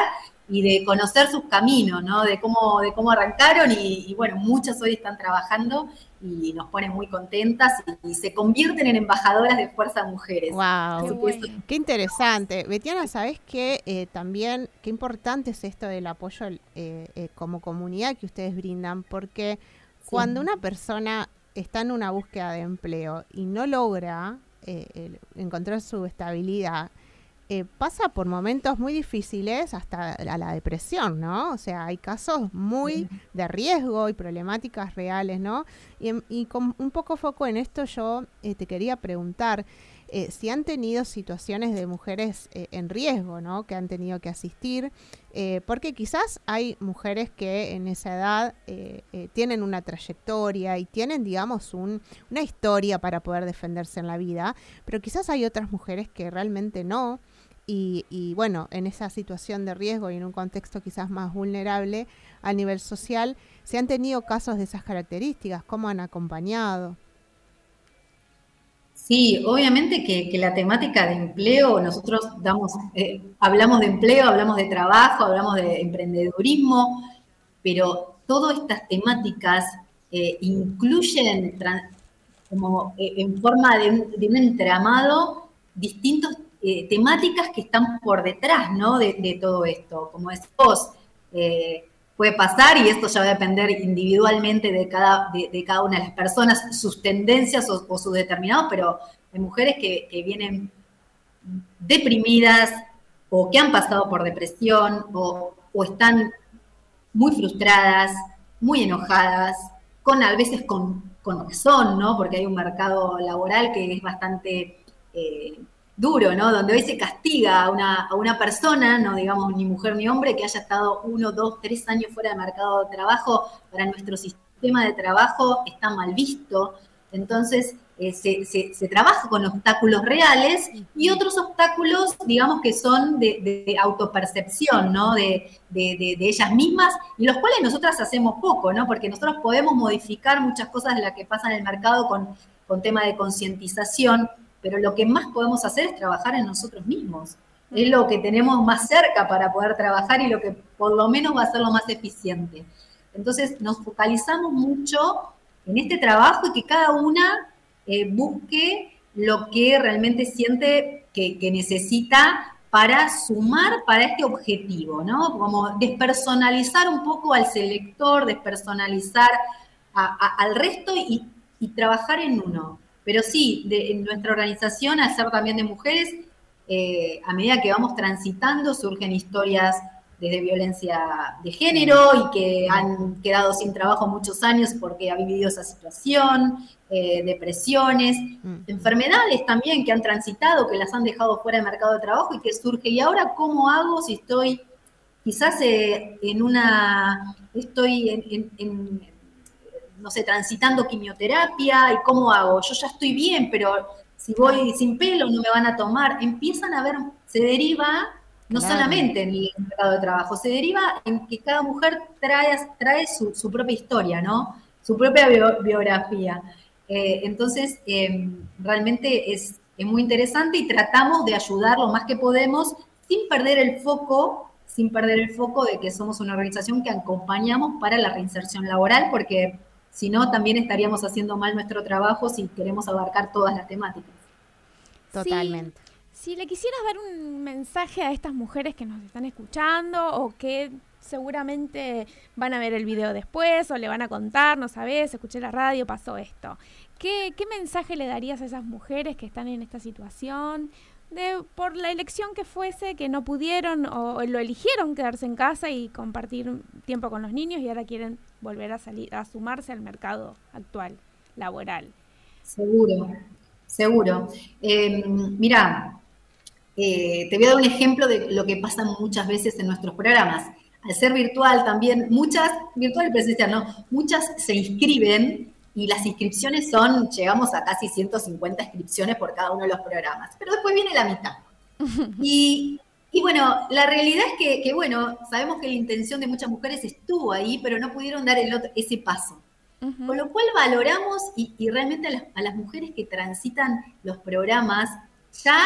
y de conocer sus caminos, ¿no? De cómo, de cómo arrancaron y, y, bueno, muchas hoy están trabajando y nos ponen muy contentas y, se convierten en embajadoras de Fuerza Mujeres. ¡Wow! Qué, interesante. Betiana, ¿sabes qué? Eh, también, qué importante es esto del apoyo eh, eh, como comunidad que ustedes brindan, porque cuando una persona está en una búsqueda de empleo y no logra encontrar su estabilidad, eh, pasa por momentos muy difíciles hasta a la depresión, ¿no? O sea, hay casos muy de riesgo y problemáticas reales, ¿no? Y, con un poco foco en esto yo eh, te quería preguntar eh, si han tenido situaciones de mujeres en riesgo, ¿no? Que han tenido que asistir, porque quizás hay mujeres que en esa edad tienen una trayectoria y tienen, digamos, un, una historia para poder defenderse en la vida, pero quizás hay otras mujeres que realmente no. Y, bueno, en esa situación de riesgo y en un contexto quizás más vulnerable a nivel social, ¿se han tenido casos de esas características? ¿Cómo han acompañado? Sí, obviamente que, la temática de empleo, nosotros damos, eh, hablamos de empleo, hablamos de trabajo, hablamos de emprendedurismo, pero todas estas temáticas eh, incluyen como eh, en forma de de un entramado distintos eh, temáticas que están por detrás ¿no? de, todo esto. Como es vos, eh, puede pasar y esto ya va a depender individualmente de cada, de, cada una de las personas, sus tendencias o, sus determinados, pero hay mujeres que, vienen deprimidas o que han pasado por depresión o, están muy frustradas, muy enojadas, con a veces con, con razón, ¿no? Porque hay un mercado laboral que es bastante eh, duro, ¿no? Donde hoy se castiga a una, a una persona, no digamos ni mujer ni hombre, que haya estado uno, dos, tres años fuera del mercado de trabajo, para nuestro sistema de trabajo está mal visto. Entonces, eh, se, trabaja con obstáculos reales y otros obstáculos, digamos, que son de, autopercepción, ¿no? De, de, ellas mismas y los cuales nosotras hacemos poco, ¿no? Porque nosotros podemos modificar muchas cosas de las que pasan en el mercado con, con tema de concientización, pero lo que más podemos hacer es trabajar en nosotros mismos. Es lo que tenemos más cerca para poder trabajar y lo que por lo menos va a ser lo más eficiente. Entonces nos focalizamos mucho en este trabajo y que cada una eh, busque lo que realmente siente que, necesita para sumar para este objetivo, ¿no? Como despersonalizar un poco al selector, despersonalizar al resto y, y trabajar en uno. Pero sí, de, en nuestra organización, al ser también de mujeres, eh, a medida que vamos transitando, surgen historias desde violencia de género y que han quedado sin trabajo muchos años porque ha vivido esa situación, eh, depresiones, mm. enfermedades también que han transitado, que las han dejado fuera del mercado de trabajo y que surge, ¿y ahora cómo hago si estoy quizás eh, en una, estoy en, no sé, transitando quimioterapia y cómo hago. Yo ya estoy bien, pero si voy sin pelo no me van a tomar. Empiezan a ver, se deriva no solamente en el mercado de trabajo, se deriva en que cada mujer trae, trae su, propia historia, ¿no? Su propia biografía. Eh, entonces, em, realmente es, es muy interesante y tratamos de ayudar lo más que podemos sin perder el foco, sin perder el foco de que somos una organización que acompañamos para la reinserción laboral, porque si no, también estaríamos haciendo mal nuestro trabajo si queremos abarcar todas las temáticas. Totalmente. Si le quisieras dar un mensaje a estas mujeres que nos están escuchando o que seguramente van a ver el video después o le van a contar, no sabes, escuché la radio, pasó esto. ¿Qué, mensaje le darías a esas mujeres que están en esta situación? De, por la elección que fuese, que no pudieron o lo eligieron quedarse en casa y compartir tiempo con los niños y ahora quieren volver a salir, a sumarse al mercado actual, laboral. Seguro, seguro. Eh, mira, eh, te voy a dar un ejemplo de lo que pasa muchas veces en nuestros programas. Al ser virtual también, muchas, virtual y presencial, ¿no? Muchas se inscriben y las inscripciones son, llegamos a casi 150 inscripciones por cada uno de los programas, pero después viene la mitad. Y, bueno, la realidad es que, bueno, sabemos que la intención de muchas mujeres estuvo ahí, pero no pudieron dar el ese paso. Con lo cual valoramos y, realmente a las, a las, mujeres que transitan los programas ya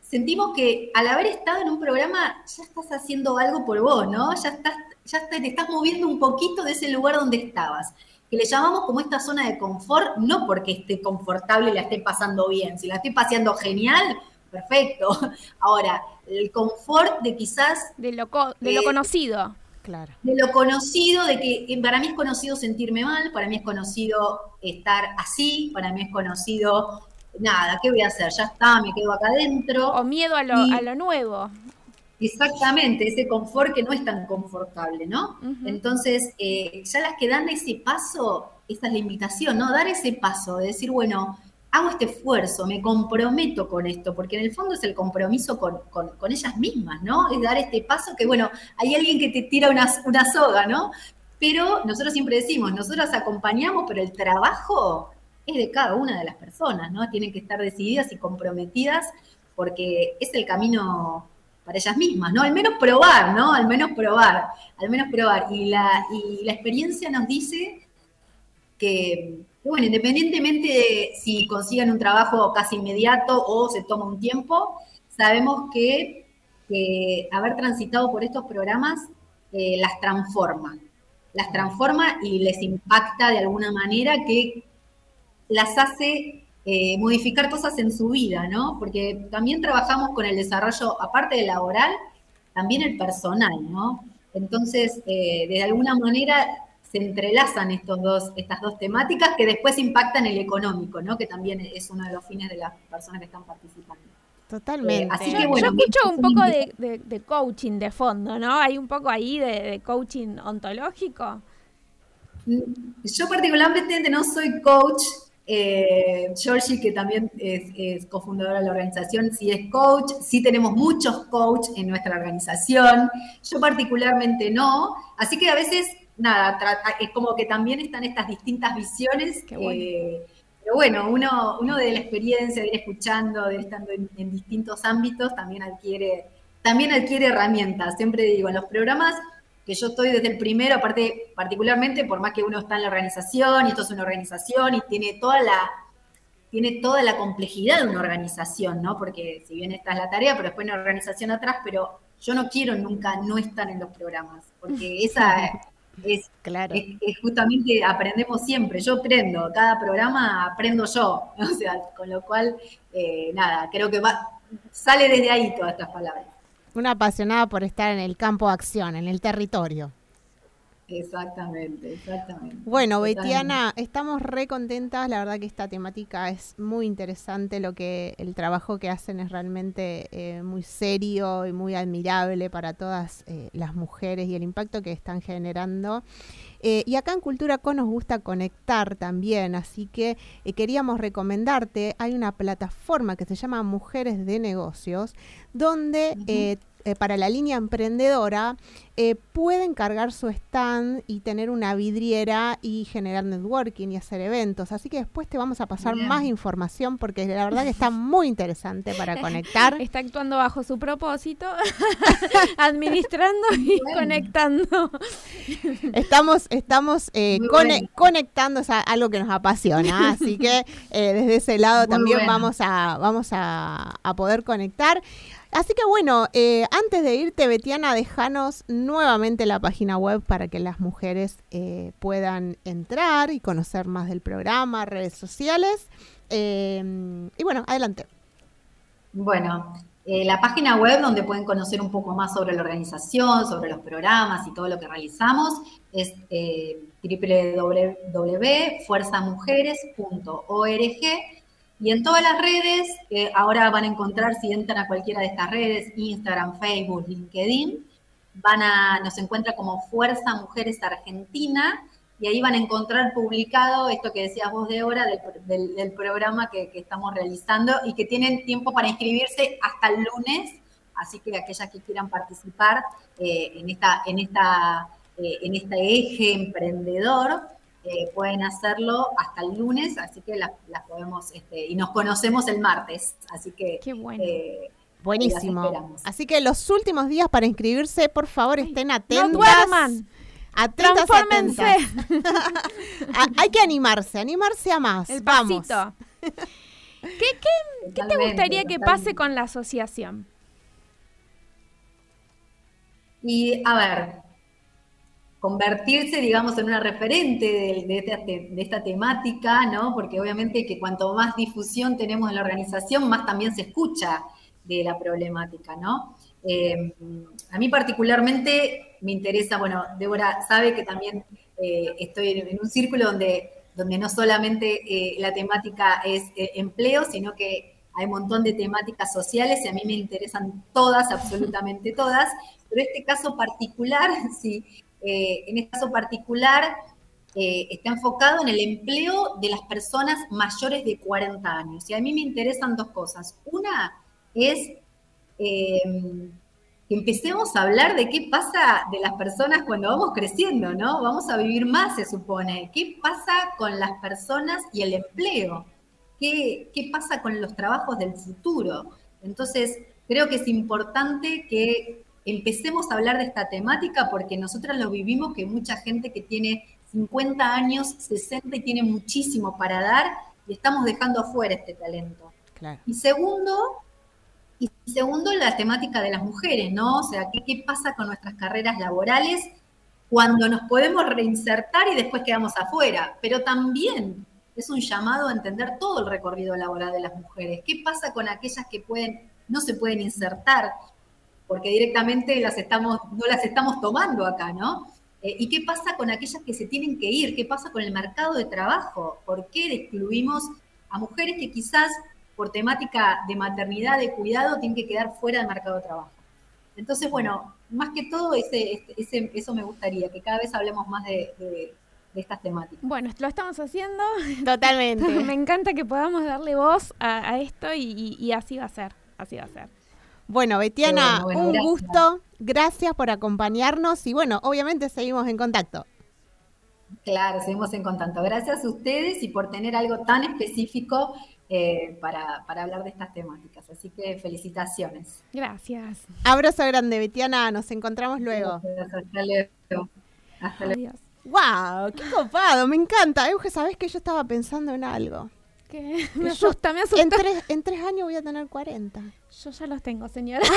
sentimos que al haber estado en un programa ya estás haciendo algo por vos, ¿no? Ya estás, ya te estás moviendo un poquito de ese lugar donde estabas, que le llamamos como esta zona de confort, no porque esté confortable y la esté pasando bien, si la estoy paseando genial, perfecto. Ahora, el confort de quizás... De lo, de lo conocido. Claro. De lo conocido, de que eh, para mí es conocido sentirme mal, para mí es conocido estar así, para mí es conocido nada, ¿qué voy a hacer? Ya está, me quedo acá adentro. O miedo a lo, nuevo. Exactamente, ese confort que no es tan confortable, ¿no? Entonces, eh, ya las que dan ese paso, esta es la invitación, ¿no? Dar ese paso, de decir, bueno, hago este esfuerzo, me comprometo con esto, porque en el fondo es el compromiso con, ellas mismas, ¿no? Es dar este paso que, bueno, hay alguien que te tira una, una soga, ¿no? Pero nosotros siempre decimos, nosotros acompañamos, pero el trabajo es de cada una de las personas, ¿no? Tienen que estar decididas y comprometidas porque es el camino para ellas mismas, ¿no? Al menos probar, ¿no? Al menos probar, al menos probar. Y la, y la experiencia nos dice que, bueno, independientemente de si consigan un trabajo casi inmediato o se toma un tiempo, sabemos que, haber transitado por estos programas eh, las transforma, las transforma y les impacta de alguna manera que las hace eh, modificar cosas en su vida, ¿no? Porque también trabajamos con el desarrollo, aparte del laboral, también el personal, ¿no? Entonces, eh, de alguna manera se entrelazan estos dos, estas dos temáticas que después impactan el económico, ¿no? Que también es uno de los fines de las personas que están participando. Totalmente. Eh, así que, bueno, yo escucho un poco de, coaching de fondo, ¿no? Hay un poco ahí de coaching ontológico. Yo particularmente no soy coach, eh, Georgie, que también es, cofundadora de la organización, sí es coach, sí tenemos muchos coach en nuestra organización, yo particularmente no, así que a veces, nada, es como que también están estas distintas visiones. Eh, pero bueno, uno, uno de la experiencia de ir escuchando, de ir estando en, distintos ámbitos, también adquiere, también adquiere herramientas. Siempre digo, en los programas que yo estoy desde el primero, aparte particularmente por más que uno está en la organización y esto es una organización y tiene toda la tiene toda la complejidad de una organización, ¿no? Porque si bien esta es la tarea, pero después una organización atrás, pero yo no quiero nunca no estar en los programas, porque esa es, claro. es, justamente aprendemos siempre, yo aprendo, cada programa aprendo yo, o sea, con lo cual, eh, nada, creo que va, sale desde ahí todas estas palabras. Una apasionada por estar en el campo de acción, en el territorio. Exactamente, exactamente. Bueno, Betiana, estamos re contentas. La verdad que esta temática es muy interesante. Lo que el trabajo que hacen es realmente eh, muy serio y muy admirable para todas eh, las mujeres y el impacto que están generando. Eh, y acá en Cultura Co nos gusta conectar también, así que queríamos recomendarte, hay una plataforma que se llama Mujeres de Negocios, donde eh, para la línea emprendedora, eh, pueden cargar su stand y tener una vidriera y generar networking y hacer eventos. Así que después te vamos a pasar Bien. más información porque la verdad que está muy interesante para conectar. Está actuando bajo su propósito, administrando y Bueno. conectando. Estamos, estamos eh, bueno. conectando es a- algo que nos apasiona, así que eh, desde ese lado Muy también bueno. vamos a vamos a, a poder conectar. Así que bueno, eh, antes de irte, Betiana, déjanos nuevamente la página web para que las mujeres eh, puedan entrar y conocer más del programa, redes sociales. Eh, y bueno, adelante. Bueno, eh, la página web donde pueden conocer un poco más sobre la organización, sobre los programas y todo lo que realizamos es www.fuerzamujeres.org y en todas las redes, eh, ahora van a encontrar, si entran a cualquiera de estas redes, Instagram, Facebook, LinkedIn, van a, nos encuentra como Fuerza Mujeres Argentina y ahí van a encontrar publicado esto que decías vos, Débora, del, del, programa que, que, estamos realizando y que tienen tiempo para inscribirse hasta el lunes, así que aquellas que quieran participar eh, en, esta, en, esta, eh, en este eje emprendedor, eh, pueden hacerlo hasta el lunes, así que las, las podemos, este, y nos conocemos el martes, así que... Qué bueno. eh, Buenísimo. Así que los últimos días para inscribirse, por favor, estén atentas. No duerman. Atentas, Transfórmense. atentas. Ah, hay que animarse, animarse a más. El Vamos. pasito. ¿Qué, qué, ¿Qué te gustaría que pase con la asociación? Y a ver, convertirse, digamos, en una referente de, esta, temática, ¿no? Porque obviamente que cuanto más difusión tenemos en la organización, más también se escucha de la problemática, ¿no? Eh, a mí particularmente me interesa, bueno, Débora sabe que también eh, estoy en un círculo donde, donde no solamente eh, la temática es empleo, sino que hay un montón de temáticas sociales y a mí me interesan todas, absolutamente todas, pero este caso particular, sí, eh, en este caso particular eh, está enfocado en el empleo de las personas mayores de 40 años. Y a mí me interesan dos cosas. Una es eh, que empecemos a hablar de qué pasa de las personas cuando vamos creciendo, ¿no? Vamos a vivir más, se supone. ¿Qué pasa con las personas y el empleo? ¿Qué, qué pasa con los trabajos del futuro? Entonces, creo que es importante que empecemos a hablar de esta temática porque nosotras lo vivimos que mucha gente que tiene 50 años, 60 y tiene muchísimo para dar y estamos dejando afuera este talento. Claro. Y segundo, y segundo, la temática de las mujeres, ¿no? O sea, ¿qué, ¿qué, pasa con nuestras carreras laborales cuando nos podemos reinsertar y después quedamos afuera? Pero también es un llamado a entender todo el recorrido laboral de las mujeres. ¿Qué pasa con aquellas que pueden, no se pueden insertar? Porque directamente las estamos, no las estamos tomando acá, ¿no? Eh, ¿Y qué pasa con aquellas que se tienen que ir? ¿Qué pasa con el mercado de trabajo? ¿Por qué excluimos a mujeres que quizás por temática de maternidad, de cuidado, tienen que quedar fuera del mercado de trabajo. Entonces, bueno, más que todo, ese, ese, eso me gustaría, que cada vez hablemos más de, de, de estas temáticas. Bueno, lo estamos haciendo. Totalmente. me encanta que podamos darle voz a, a esto y, y, y, así va a ser, así va a ser. Bueno, Betiana, bueno, bueno, un gracias. gusto, gracias por acompañarnos y bueno, obviamente seguimos en contacto. Claro, seguimos en contacto. Gracias a ustedes y por tener algo tan específico eh, para, para, hablar de estas temáticas. Así que felicitaciones. Gracias. Abrazo grande, Betiana. Nos encontramos luego. Gracias, hasta luego. Hasta Adiós. ¡Wow! ¡Qué copado! Me encanta. Euge, ¿sabés que yo estaba pensando en algo? Me asusta, me asusta. En tres, en tres años voy a tener 40. Yo ya los tengo, señora.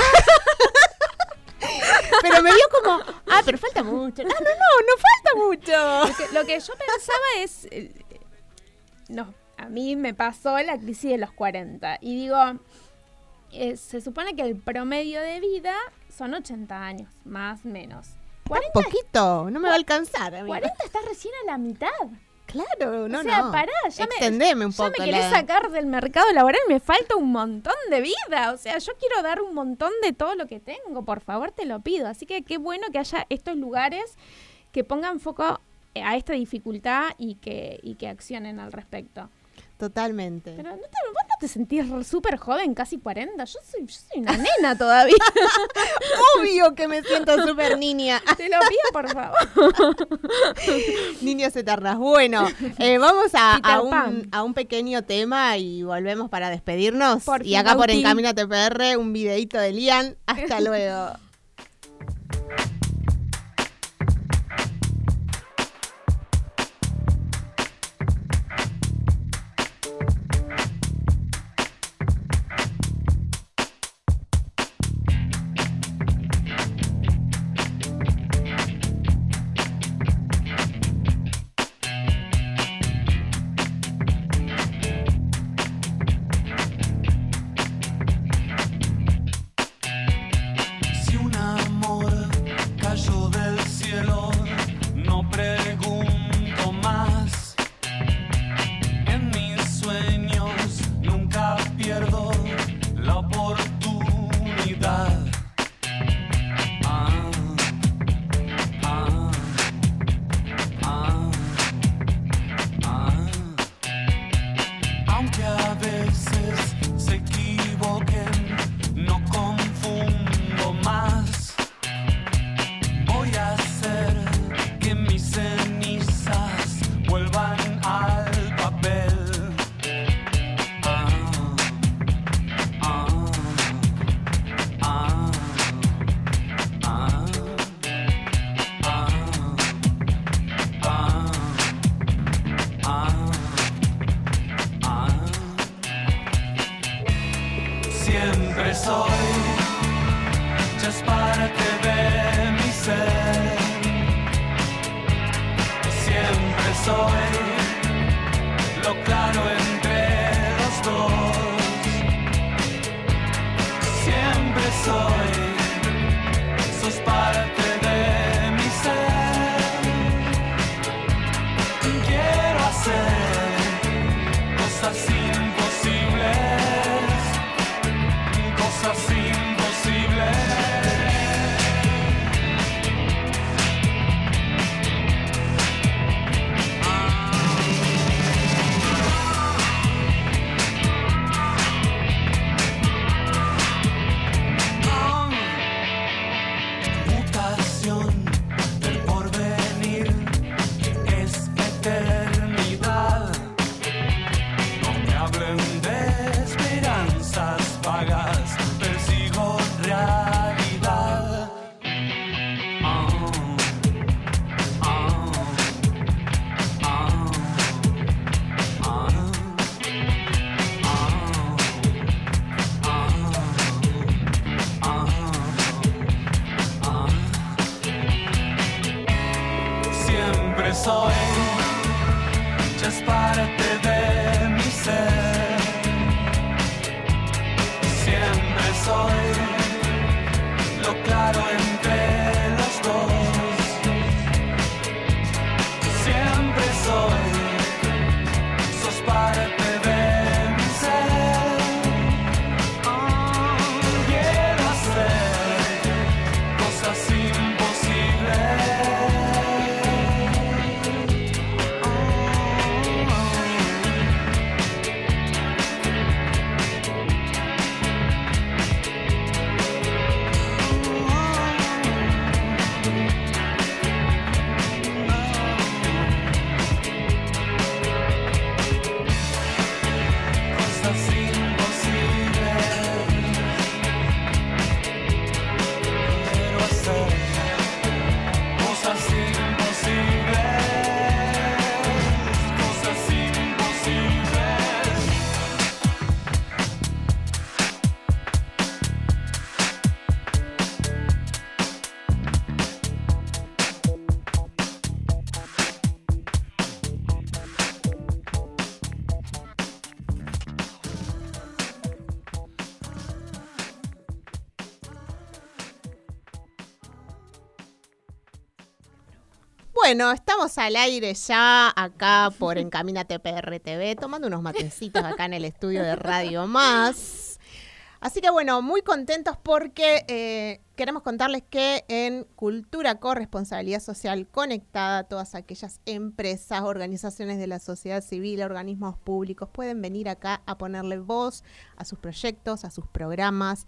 pero me dio como, ah, pero falta mucho. No, no, no, no falta mucho. Lo que, lo que yo pensaba es, eh, no, a mí me pasó la crisis de los 40 y digo, eh, se supone que el promedio de vida son 80 años, más o menos. 40, poquito, no me va a alcanzar. Amiga. 40 está recién a la mitad. Claro, no, o sea, no. pará, ya Extendeme me, un poco. Ya me querés la... sacar del mercado laboral, me falta un montón de vida. O sea, yo quiero dar un montón de todo lo que tengo, por favor, te lo pido. Así que qué bueno que haya estos lugares que pongan foco a esta dificultad y que, y que accionen al respecto. Totalmente. Pero no te, vos te sentís súper joven, casi 40. Yo soy, yo soy una nena todavía. Obvio que me siento súper niña. Te lo pido, por favor. Niños eternas. Bueno, eh, vamos a, a, un, pequeño tema y volvemos para despedirnos. Y acá por Encamínate PR, un videito de Lian. Hasta luego. Bueno, estamos al aire ya acá por Encamínate PRTV, tomando unos matecitos acá en el estudio de Radio Más. Así que bueno, muy contentos porque eh, queremos contarles que en Cultura Corresponsabilidad Social Conectada, todas aquellas empresas, organizaciones de la sociedad civil, organismos públicos pueden venir acá a ponerle voz a sus proyectos, a sus programas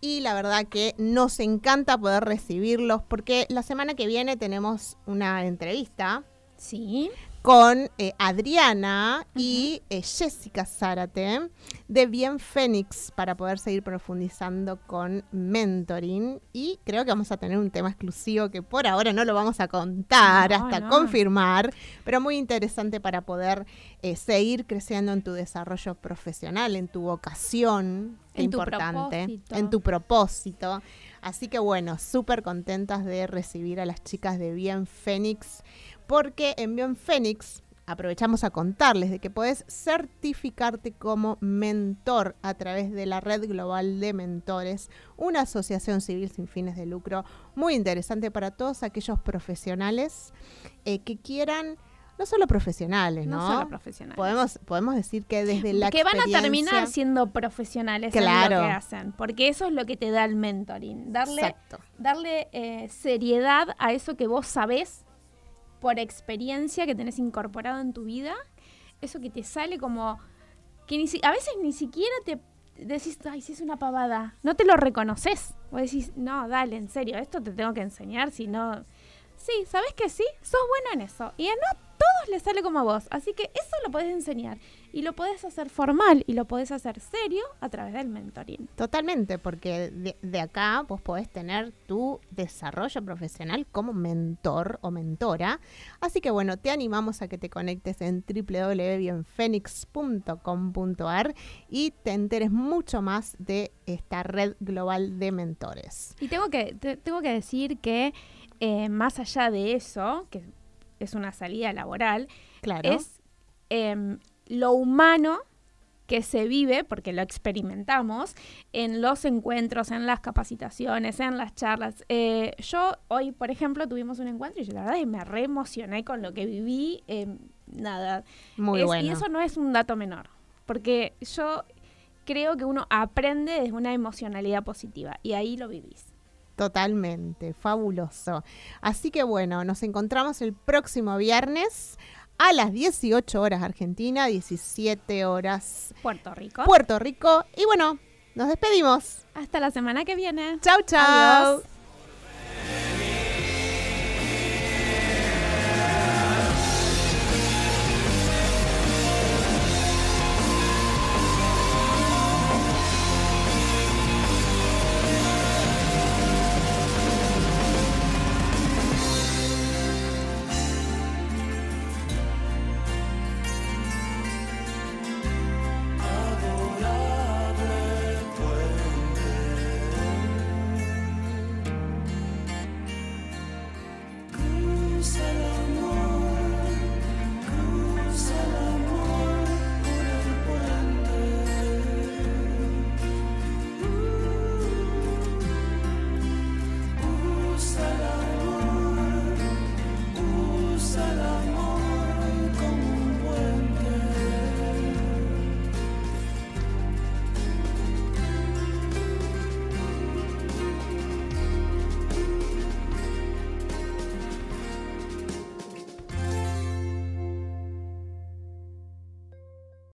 y la verdad que nos encanta poder recibirlos porque la semana que viene tenemos una entrevista Sí. Con eh, Adriana y eh, Jessica Zárate de Bien Fénix para poder seguir profundizando con mentoring y creo que vamos a tener un tema exclusivo que por ahora no lo vamos a contar No, hasta no. confirmar, pero muy interesante para poder eh, seguir creciendo en tu desarrollo profesional, en tu vocación, En importante, en tu propósito. Así que bueno, súper contentas de recibir a las chicas de Bien Fénix porque en Bien Fénix aprovechamos a contarles de que podés certificarte como mentor a través de la Red Global de Mentores, una asociación civil sin fines de lucro muy interesante para todos aquellos profesionales eh, que quieran, no solo profesionales, ¿no? No solo profesionales. Podemos, podemos decir que desde la que van a terminar siendo profesionales en Claro. lo que hacen, porque eso es lo que te da el mentoring, darle, Exacto. darle eh, seriedad a eso que vos sabés por experiencia que tenés incorporado en tu vida, eso que te sale como que ni si- a veces ni siquiera te decís, ay, si es una pavada, no te lo reconoces. O decís, no, dale, en serio, esto te tengo que enseñar, si no... Sí, ¿sabes que sí? Sos bueno en eso. Y a no todos les sale como a vos. Así que eso lo podés enseñar. Y lo podés hacer formal y lo podés hacer serio a través del mentoring. Totalmente, porque de, de acá vos podés tener tu desarrollo profesional como mentor o mentora. Así que bueno, te animamos a que te conectes en www.bienfenix.com.ar y te enteres mucho más de esta red global de mentores. Y tengo que, te- tengo que decir que eh, más allá de eso, que es una salida laboral, Claro. es em, lo humano que se vive, porque lo experimentamos, en los encuentros, en las capacitaciones, en las charlas. Eh, yo hoy, por ejemplo, tuvimos un encuentro y yo la verdad que me re emocioné con lo que viví. em, nada. Muy Es- bueno. Y eso no es un dato menor, porque yo creo que uno aprende desde una emocionalidad positiva y ahí lo vivís. Totalmente, fabuloso. Así que bueno, nos encontramos el próximo viernes a las 18 horas Argentina, 17 horas Puerto Rico. Puerto Rico. Y bueno, nos despedimos. Hasta la semana que viene. Chau, chau. Adiós.